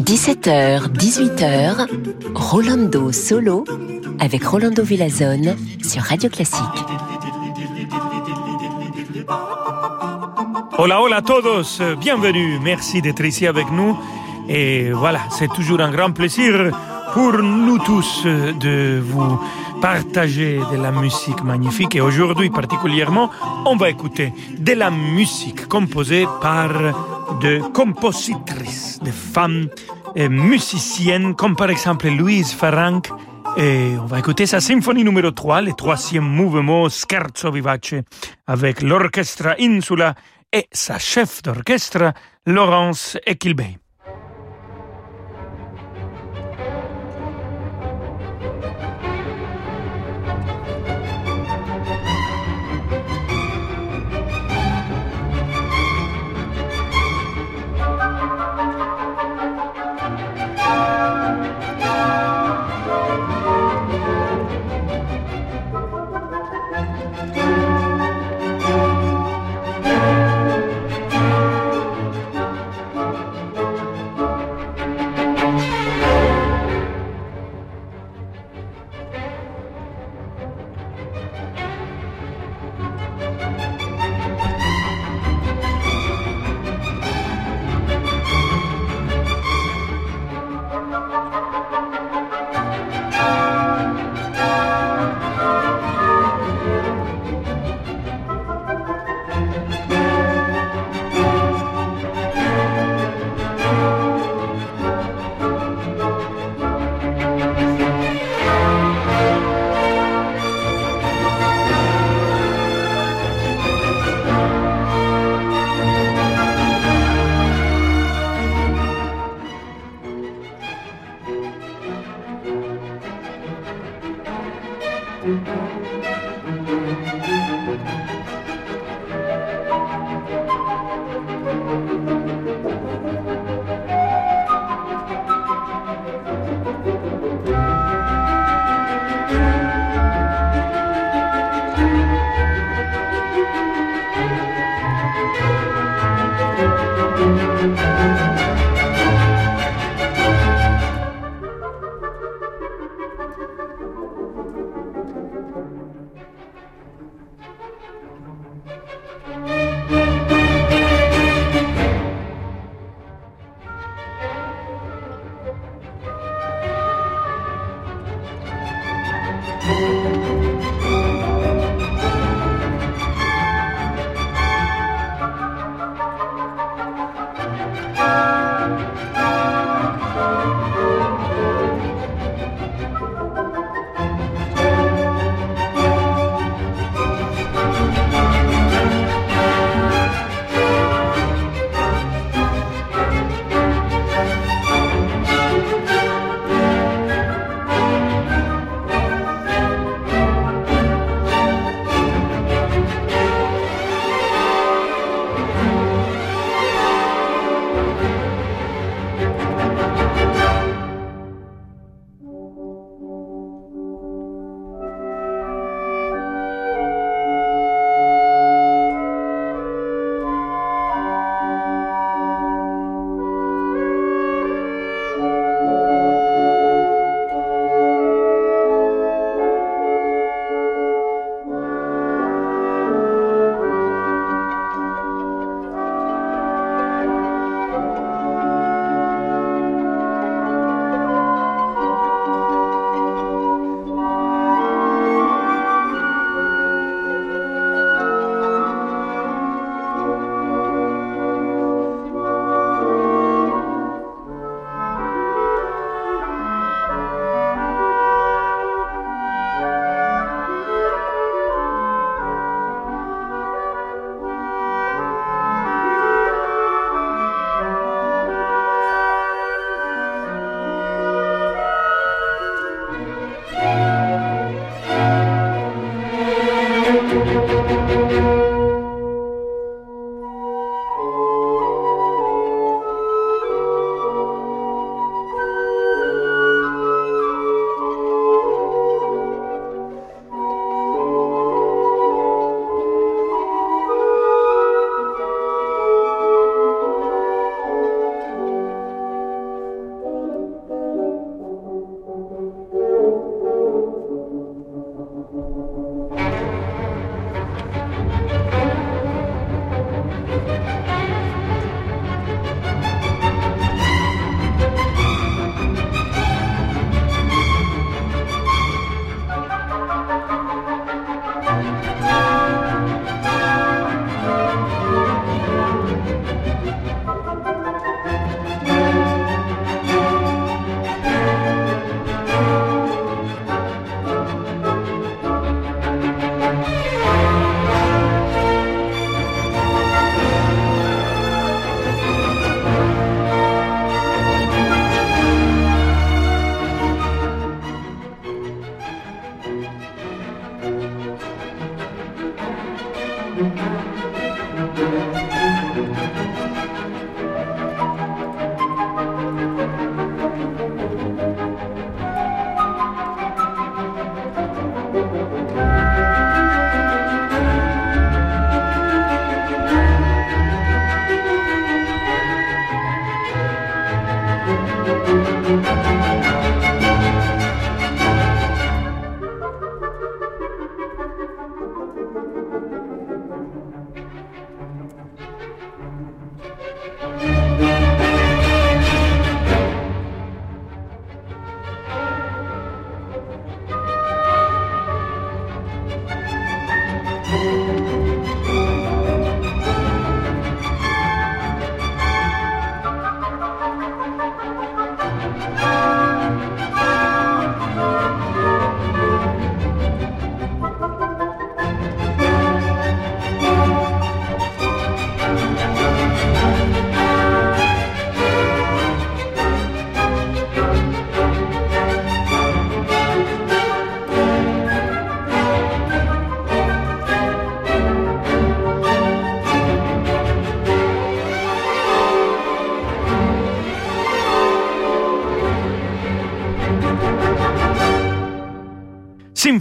17h, 18h, Rolando Solo avec Rolando Villazone sur Radio Classique. Hola, hola a todos, bienvenue, merci d'être ici avec nous. Et voilà, c'est toujours un grand plaisir pour nous tous de vous partager de la musique magnifique. Et aujourd'hui particulièrement, on va écouter de la musique composée par de compositrices, de femmes euh, musiciennes, comme par exemple Louise Farranc. Et on va écouter sa symphonie numéro 3, le troisième mouvement Scherzo Vivace, avec l'orchestre Insula et sa chef d'orchestre, Laurence Equilbey.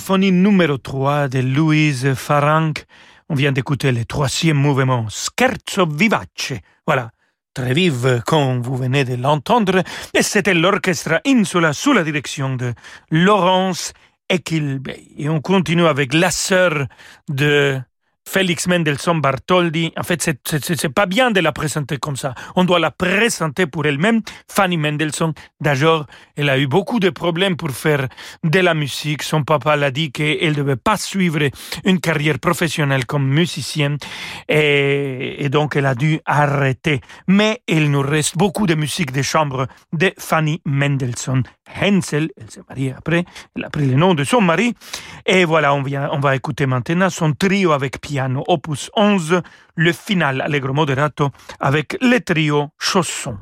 Symphonie numéro 3 de Louise Farranc. On vient d'écouter le troisième mouvement, Scherzo vivace. Voilà, très vive comme vous venez de l'entendre. Et c'était l'orchestre Insula sous la direction de Laurence Equilbey. Et on continue avec la sœur de Félix Mendelssohn Bartholdi, en fait, c'est pas bien de la présenter comme ça. On doit la présenter pour elle-même. Fanny Mendelssohn, d'ailleurs, elle a eu beaucoup de problèmes pour faire de la musique. Son papa l'a dit qu'elle ne devait pas suivre une carrière professionnelle comme musicienne et, et, donc elle a dû arrêter. Mais il nous reste beaucoup de musique de chambre de Fanny Mendelssohn. Hensel, elle s'est mariée après, elle a pris le nom de son mari. Et voilà, on, vient, on va écouter maintenant son trio avec piano, opus 11, le final allegro moderato avec le trio Chausson.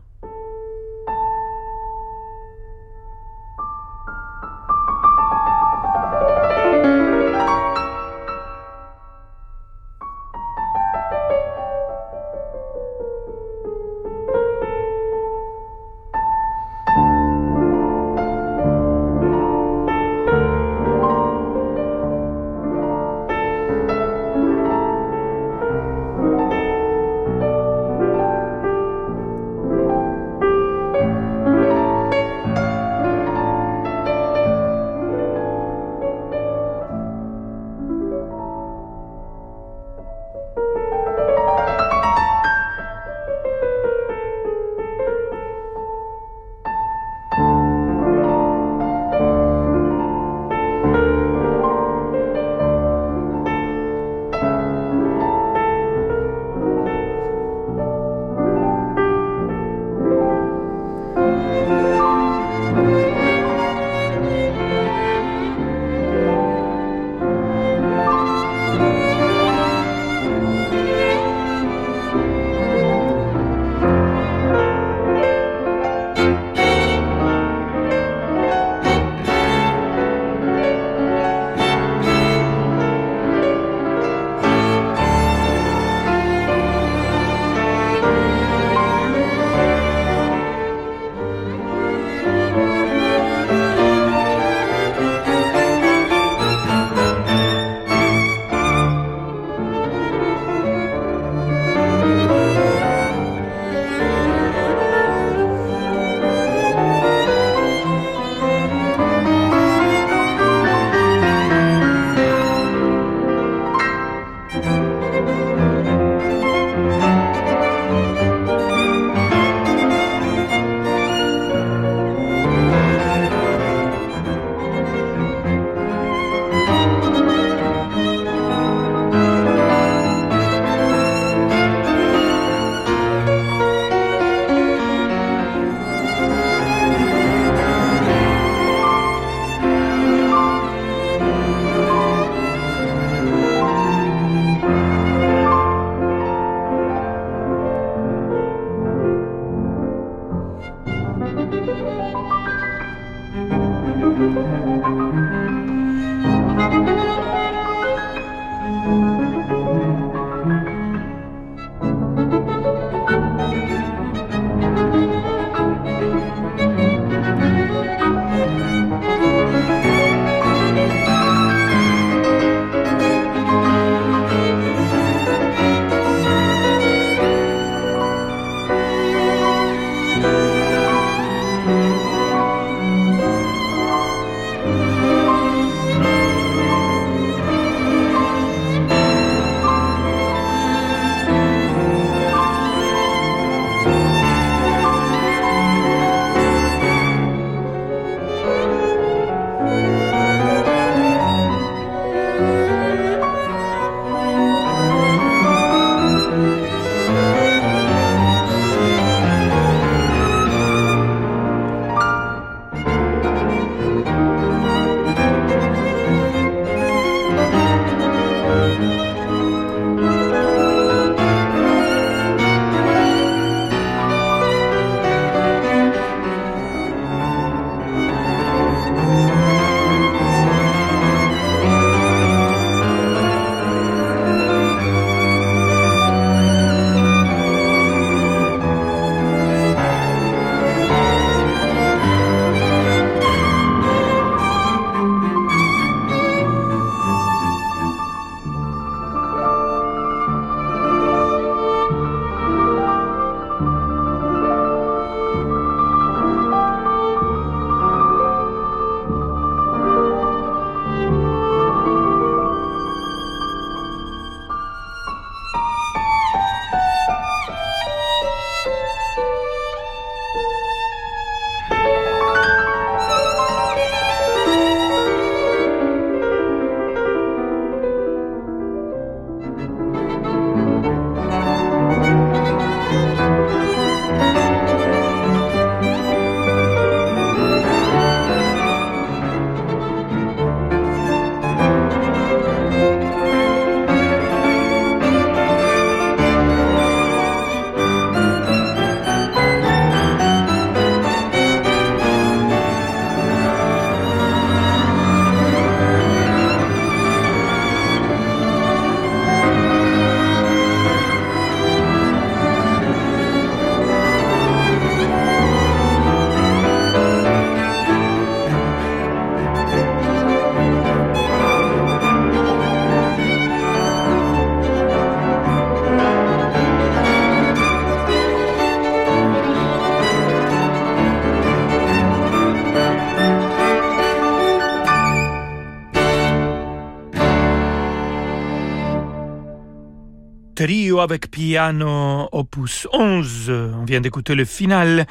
Avec piano opus 11. On vient d'écouter le final.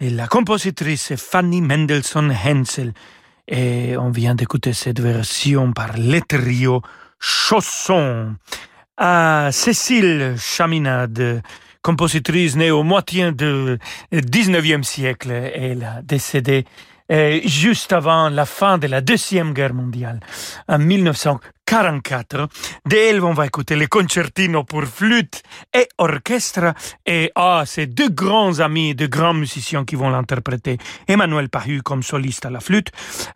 La compositrice Fanny Mendelssohn Hensel. Et on vient d'écouter cette version par le trio Chausson. À Cécile Chaminade, compositrice née au moitié du 19e siècle, elle a décédé euh, juste avant la fin de la Deuxième Guerre mondiale, en 1944. D'elle, on va écouter les concertino pour flûte et orchestre. Et ah, c'est deux grands amis, deux grands musiciens qui vont l'interpréter. Emmanuel Pahu comme soliste à la flûte.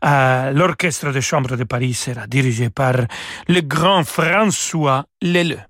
Euh, L'orchestre de chambre de Paris sera dirigé par le grand François Leleu.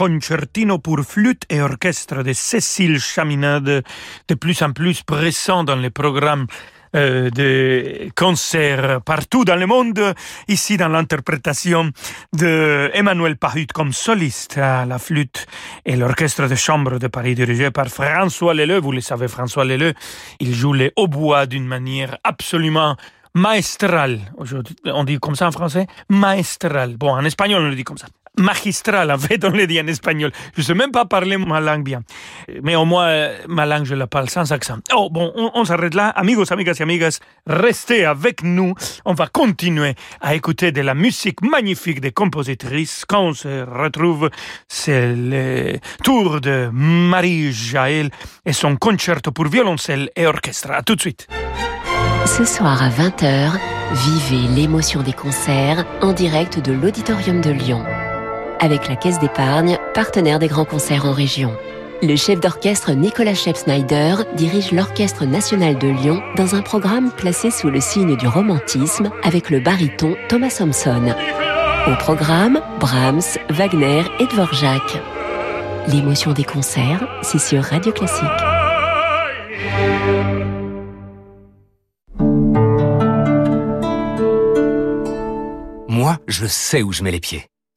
Concertino pour flûte et orchestre de Cécile Chaminade, de plus en plus présent dans les programmes euh, de concerts partout dans le monde, ici dans l'interprétation de Emmanuel Pahut comme soliste à la flûte et l'orchestre de chambre de Paris dirigé par François Leleu. Vous le savez, François Leleu, il joue les hautbois d'une manière absolument maestrale. On dit comme ça en français? Maestral. Bon, en espagnol, on le dit comme ça magistral, en fait, on le dit en espagnol. Je ne sais même pas parler ma langue bien. Mais au moins, ma langue, je la parle sans accent. Oh, bon, on, s'arrête là. Amigos, amigas et amigas, restez avec nous. On va continuer à écouter de la musique magnifique des compositrices. Quand on se retrouve, c'est le tour de Marie Jaël et son concerto pour violoncelle et orchestre. À tout de suite. Ce soir à 20h, vivez l'émotion des concerts en direct de l'Auditorium de Lyon avec la Caisse d'épargne, partenaire des grands concerts en région. Le chef d'orchestre Nicolas Shep-Snyder dirige l'Orchestre national de Lyon dans un programme placé sous le signe du romantisme avec le baryton Thomas Thompson. Au programme, Brahms, Wagner et Dvorak. L'émotion des concerts, c'est sur Radio Classique. Moi, je sais où je mets les pieds.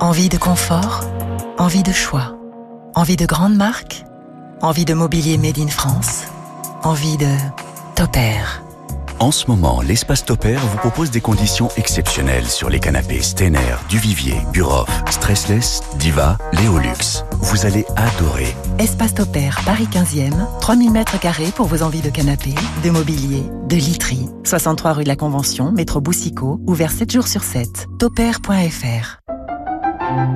Envie de confort Envie de choix Envie de grandes marques Envie de mobilier made in France Envie de Topair en ce moment, l'espace Topair vous propose des conditions exceptionnelles sur les canapés Stener, Duvivier, Buroff, Stressless, Diva, Léolux. Vous allez adorer. Espace Topair, Paris 15e, 3000 mètres carrés pour vos envies de canapés, de mobilier, de literie. 63 rue de la Convention, métro Boussicaut, ouvert 7 jours sur 7. Topair.fr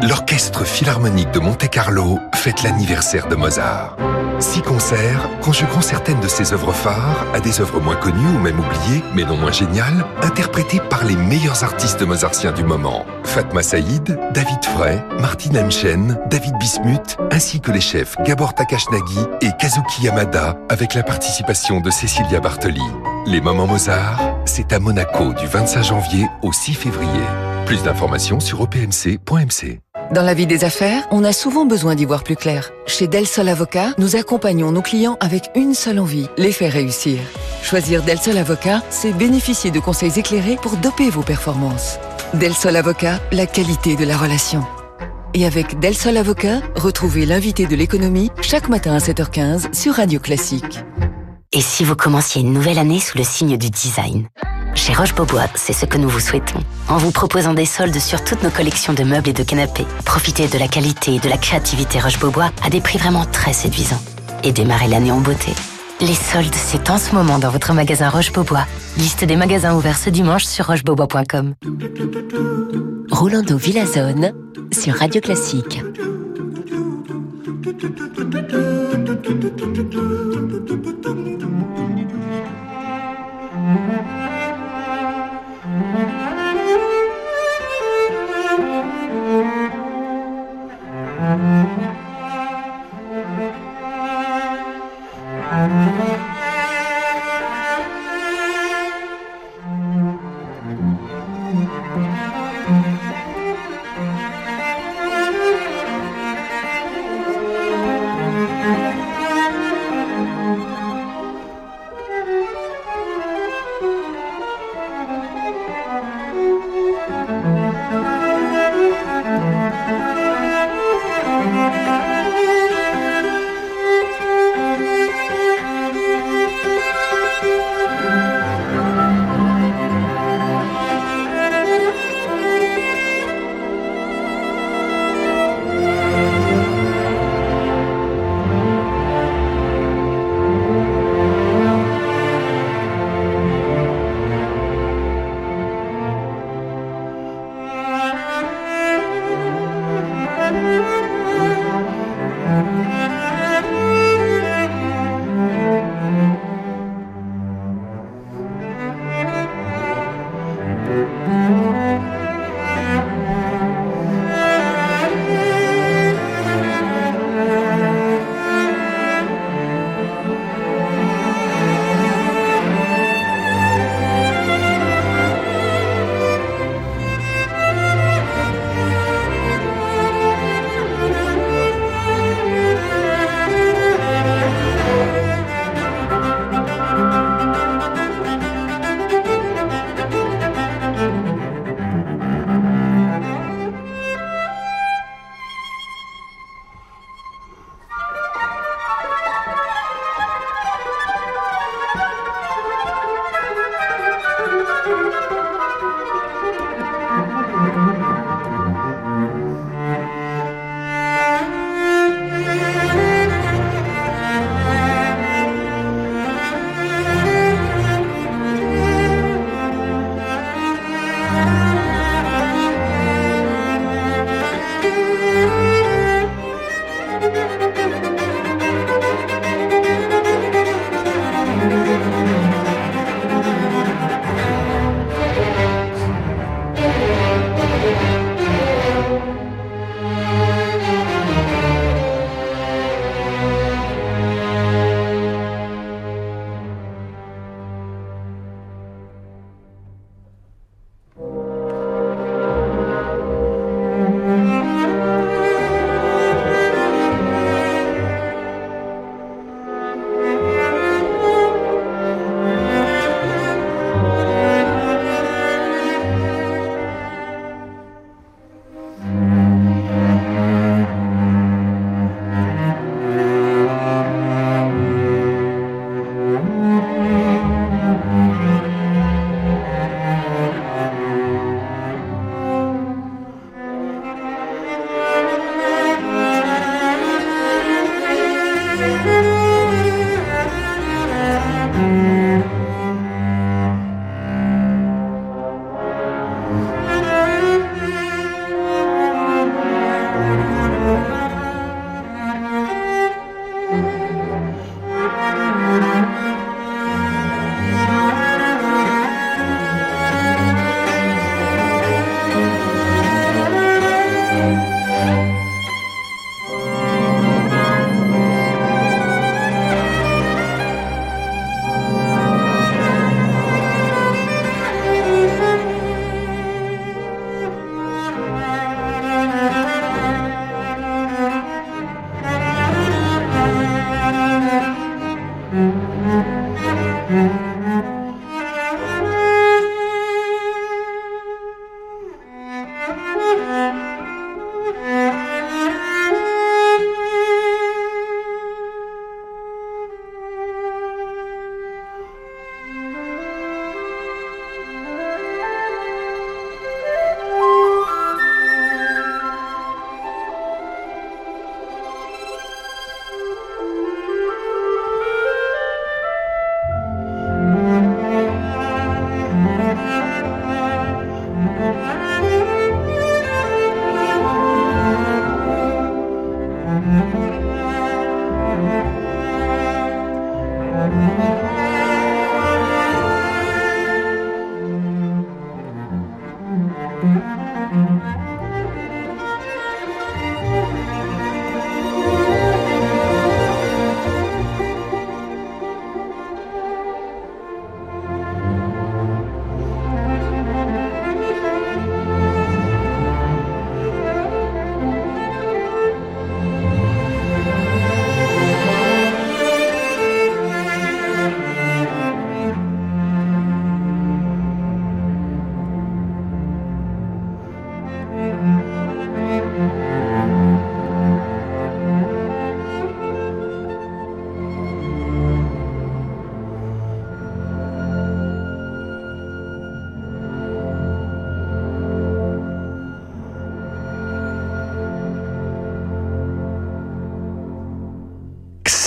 L'Orchestre Philharmonique de Monte-Carlo fête l'anniversaire de Mozart. Six concerts conjuguant certaines de ses œuvres phares à des œuvres moins connues ou même oubliées, mais non moins géniales, interprétées par les meilleurs artistes mozartiens du moment. Fatma Saïd, David Frey, Martin Hemchen, David Bismuth, ainsi que les chefs Gabor Takashnagi et Kazuki Yamada, avec la participation de Cecilia Bartoli. Les moments Mozart, c'est à Monaco du 25 janvier au 6 février. Plus d'informations sur opmc.mc. Dans la vie des affaires, on a souvent besoin d'y voir plus clair. Chez Del Sol Avocat, nous accompagnons nos clients avec une seule envie, les faire réussir. Choisir Del Sol Avocat, c'est bénéficier de conseils éclairés pour doper vos performances. Del Sol Avocat, la qualité de la relation. Et avec Del Sol Avocat, retrouvez l'invité de l'économie chaque matin à 7h15 sur Radio Classique. Et si vous commenciez une nouvelle année sous le signe du design? Chez Roche-Beaubois, c'est ce que nous vous souhaitons. En vous proposant des soldes sur toutes nos collections de meubles et de canapés, profitez de la qualité et de la créativité Roche-Beaubois à des prix vraiment très séduisants. Et démarrez l'année en beauté. Les soldes, c'est en ce moment dans votre magasin Roche-Beaubois. Liste des magasins ouverts ce dimanche sur rochebeaubois.com. Rolando Villazone sur Radio Classique.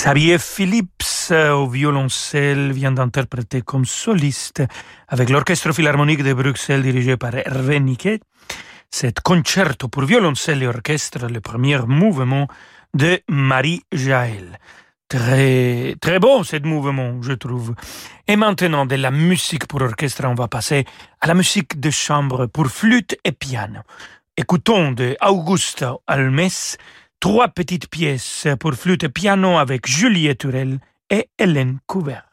Xavier Phillips au violoncelle vient d'interpréter comme soliste avec l'Orchestre Philharmonique de Bruxelles dirigé par Hervé Niquet cet concerto pour violoncelle et orchestre, le premier mouvement de Marie Jaël. Très, très beau ce mouvement, je trouve. Et maintenant, de la musique pour orchestre, on va passer à la musique de chambre pour flûte et piano. Écoutons de Augusto Almes trois petites pièces pour flûte et piano avec Juliette Turel et Hélène Couvert.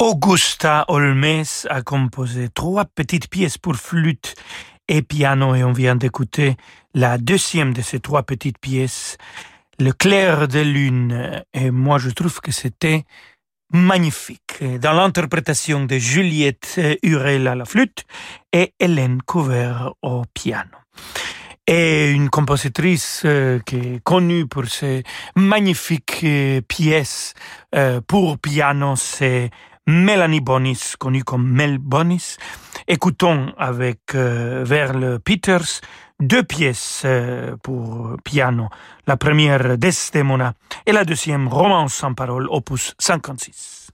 Augusta Olmes a composé trois petites pièces pour flûte et piano et on vient d'écouter la deuxième de ces trois petites pièces, Le clair de lune. Et moi, je trouve que c'était magnifique dans l'interprétation de Juliette Hurel à la flûte et Hélène Couvert au piano. Et une compositrice euh, qui est connue pour ses magnifiques euh, pièces euh, pour piano, c'est Melanie Bonis, connue comme Mel Bonis. Écoutons avec euh, Verle Peters deux pièces euh, pour piano. La première Desdemona et la deuxième Romance sans parole, opus 56.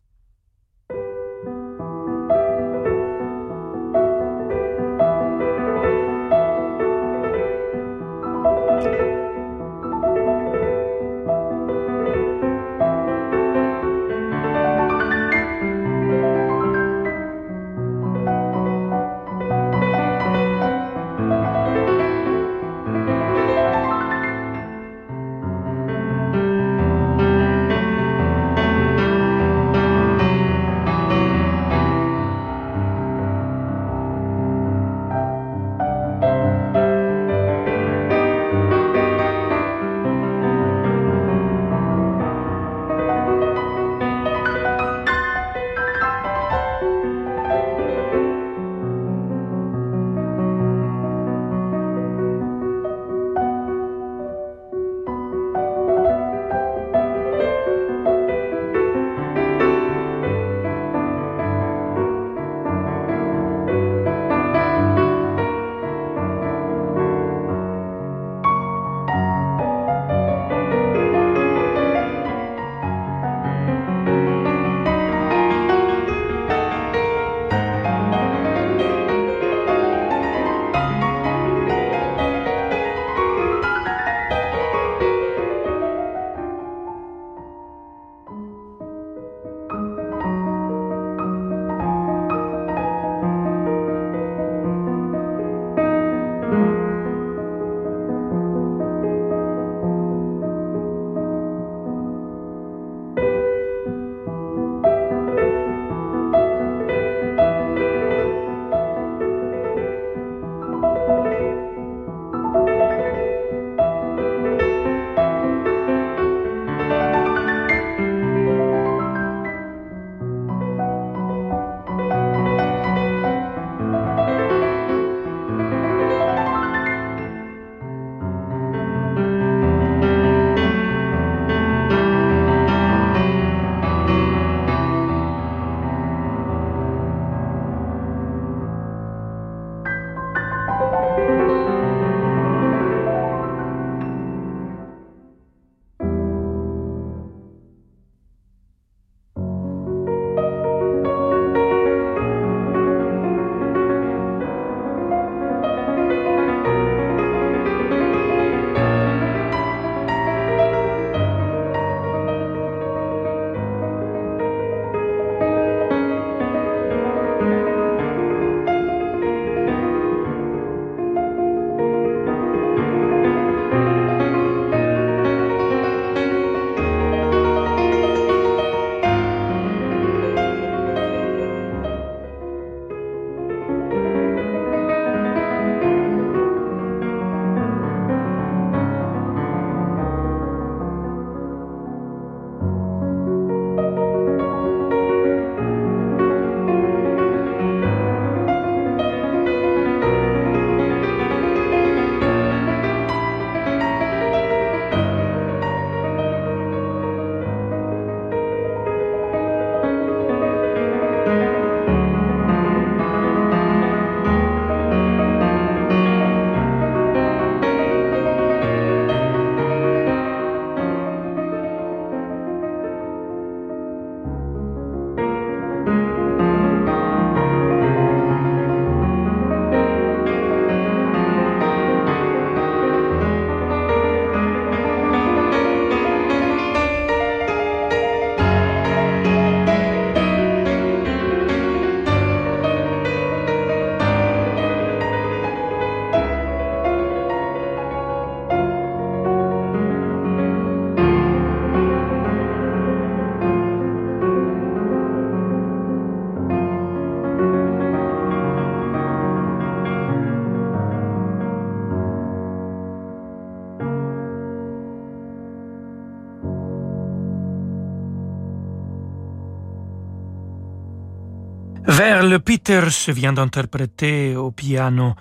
Peters vient d'interpréter au piano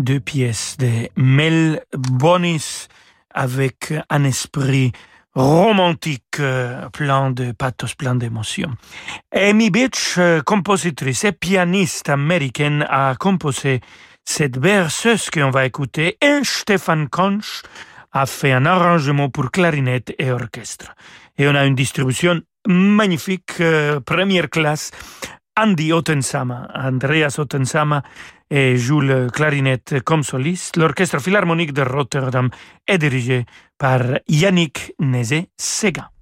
deux pièces de Mel Bonis avec un esprit romantique, euh, plein de pathos, plein d'émotions. Amy Beach, euh, compositrice et pianiste américaine, a composé cette berceuse qu'on va écouter et Stefan Konch a fait un arrangement pour clarinette et orchestre. Et on a une distribution magnifique, euh, première classe, Andy Ottensama, Andreas Ottensama, joue le clarinette comme soliste. L'orchestre philharmonique de Rotterdam est dirigé par Yannick Nézé-Sega.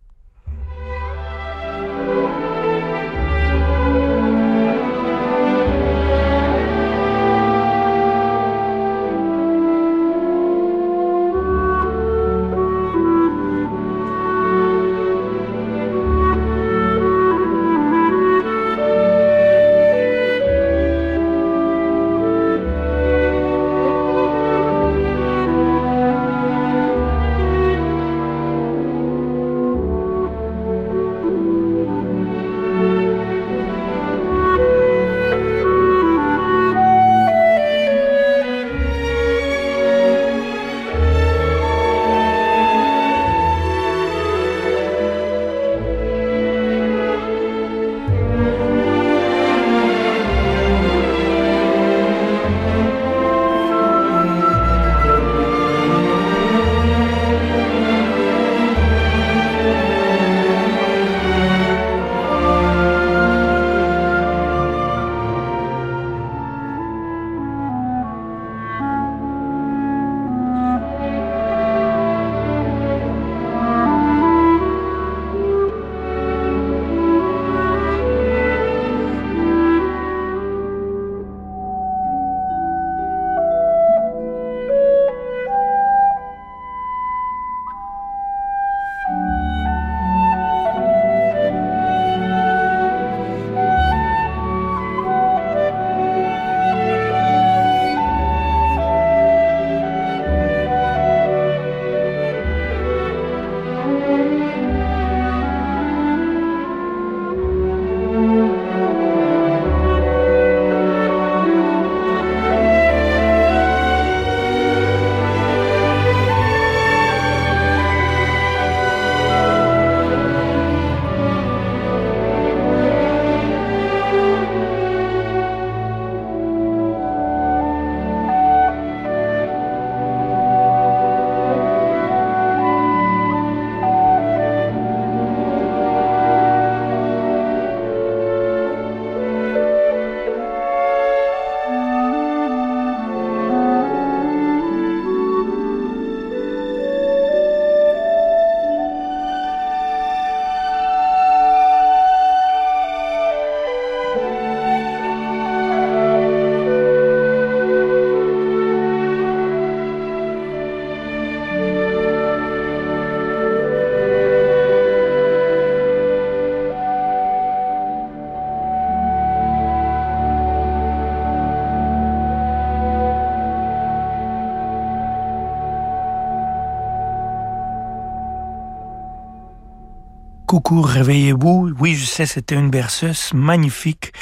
Coucou, réveillez-vous. Oui, je sais, c'était une berceuse magnifique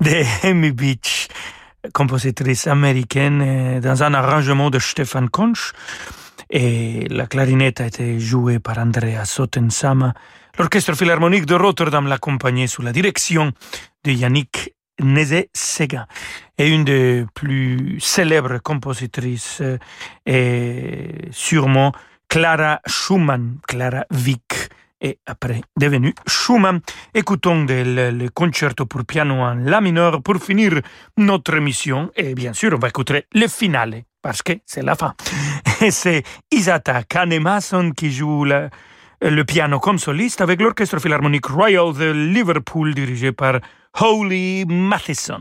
de Amy Beach, compositrice américaine, euh, dans un arrangement de Stefan Konch. Et la clarinette a été jouée par Andrea Sottensama. L'orchestre philharmonique de Rotterdam l'accompagnait sous la direction de Yannick Nézé-Sega. Et une des plus célèbres compositrices est euh, sûrement Clara Schumann, Clara Wick et après devenu Schumann. Écoutons le, concerto pour piano en La mineur pour finir notre émission. Et bien sûr, on va écouter le finale parce que c'est la fin. Et c'est Isata Kanemason qui joue le piano comme soliste avec l'Orchestre Philharmonique Royal de Liverpool dirigé par Holly Matheson.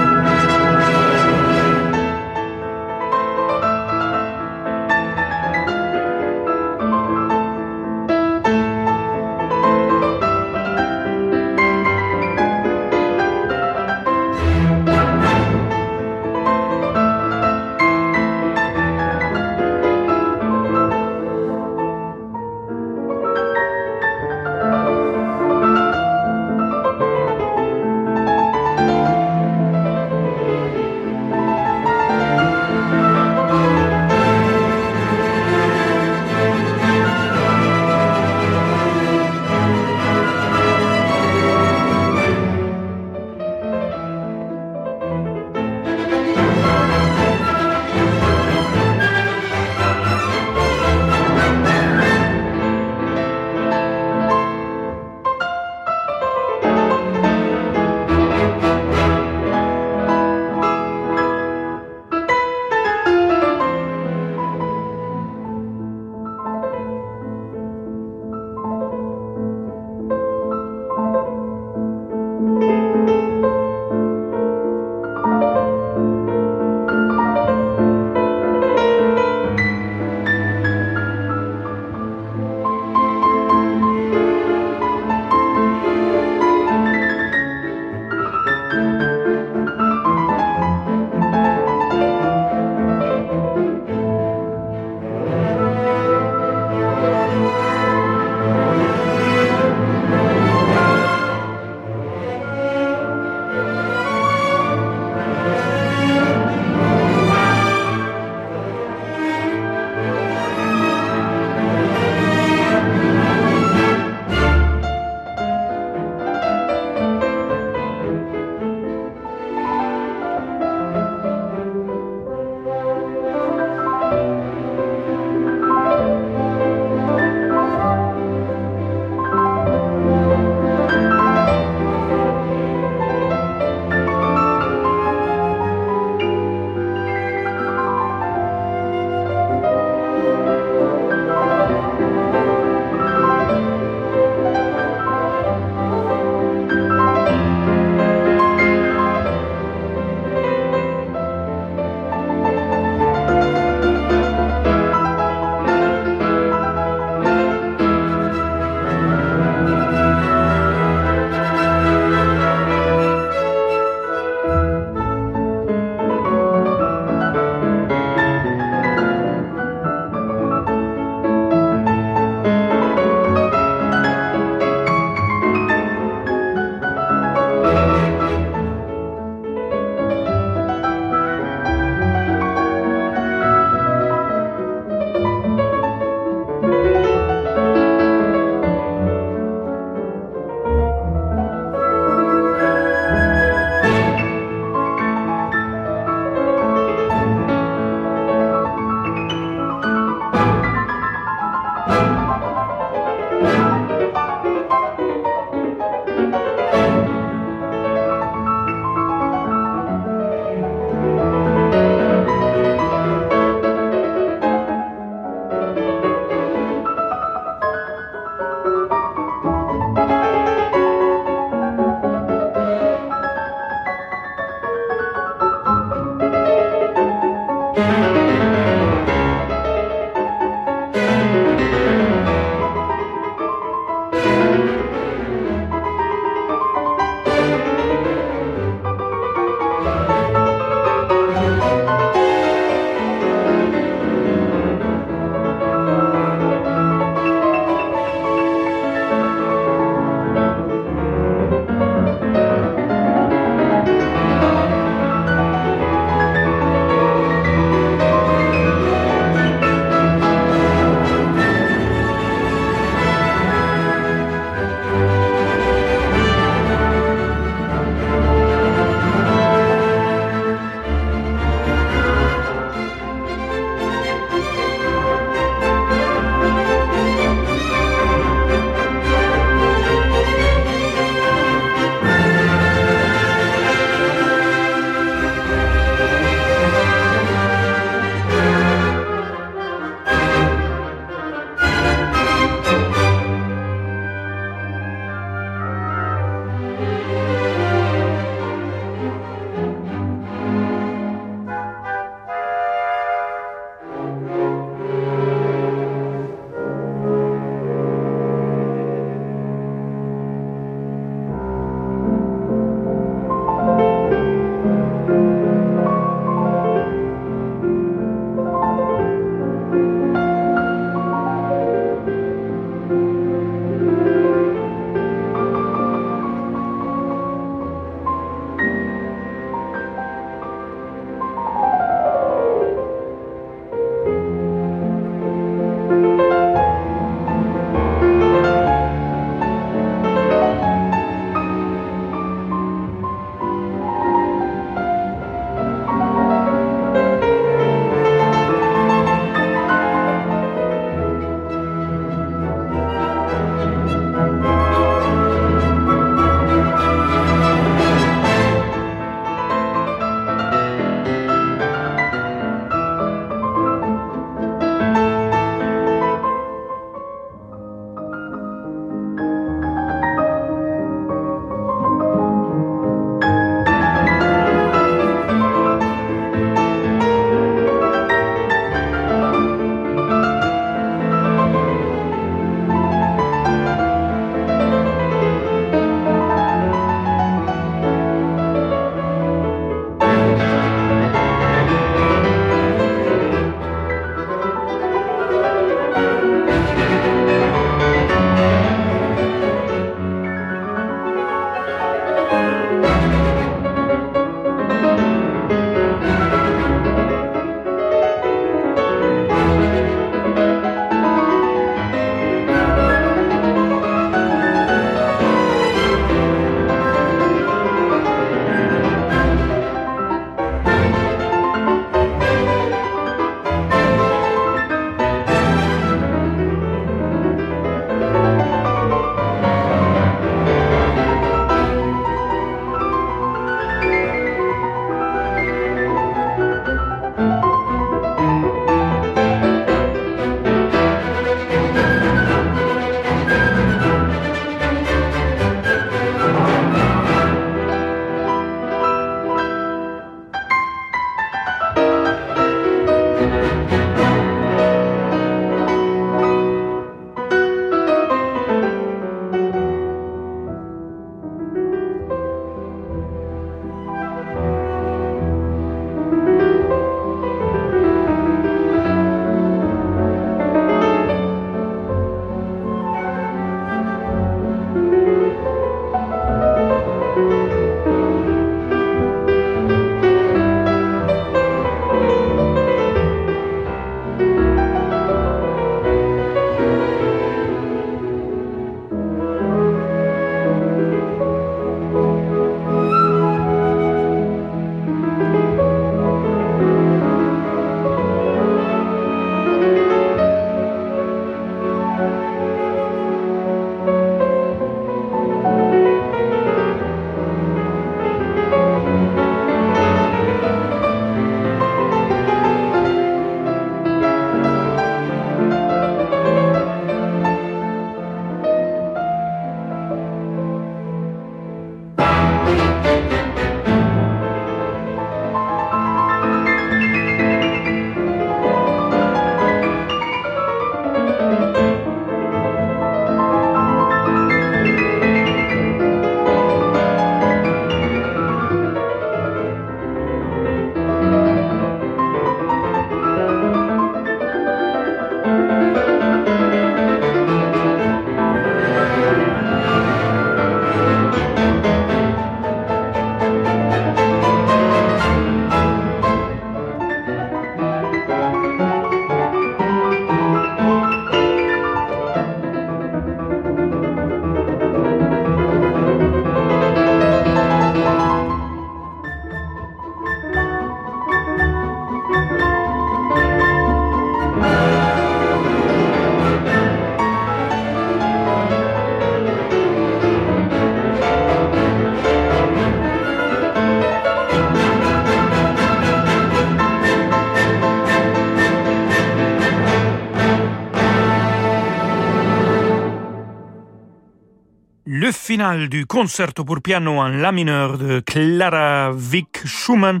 Du concerto pour piano en la mineur de Clara Vick Schumann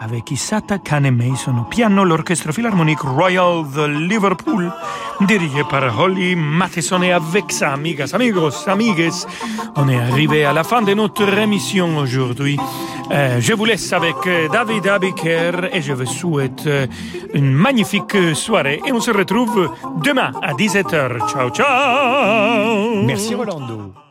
avec Isata Kane Mason au piano, l'Orchestre Philharmonique Royal de Liverpool, dirigé par Holly Matheson. Et avec ça, amigas, amigos, amigues, on est arrivé à la fin de notre émission aujourd'hui. Euh, je vous laisse avec euh, David Abiker et je vous souhaite euh, une magnifique soirée et on se retrouve demain à 17h. Ciao, ciao Merci Rolando.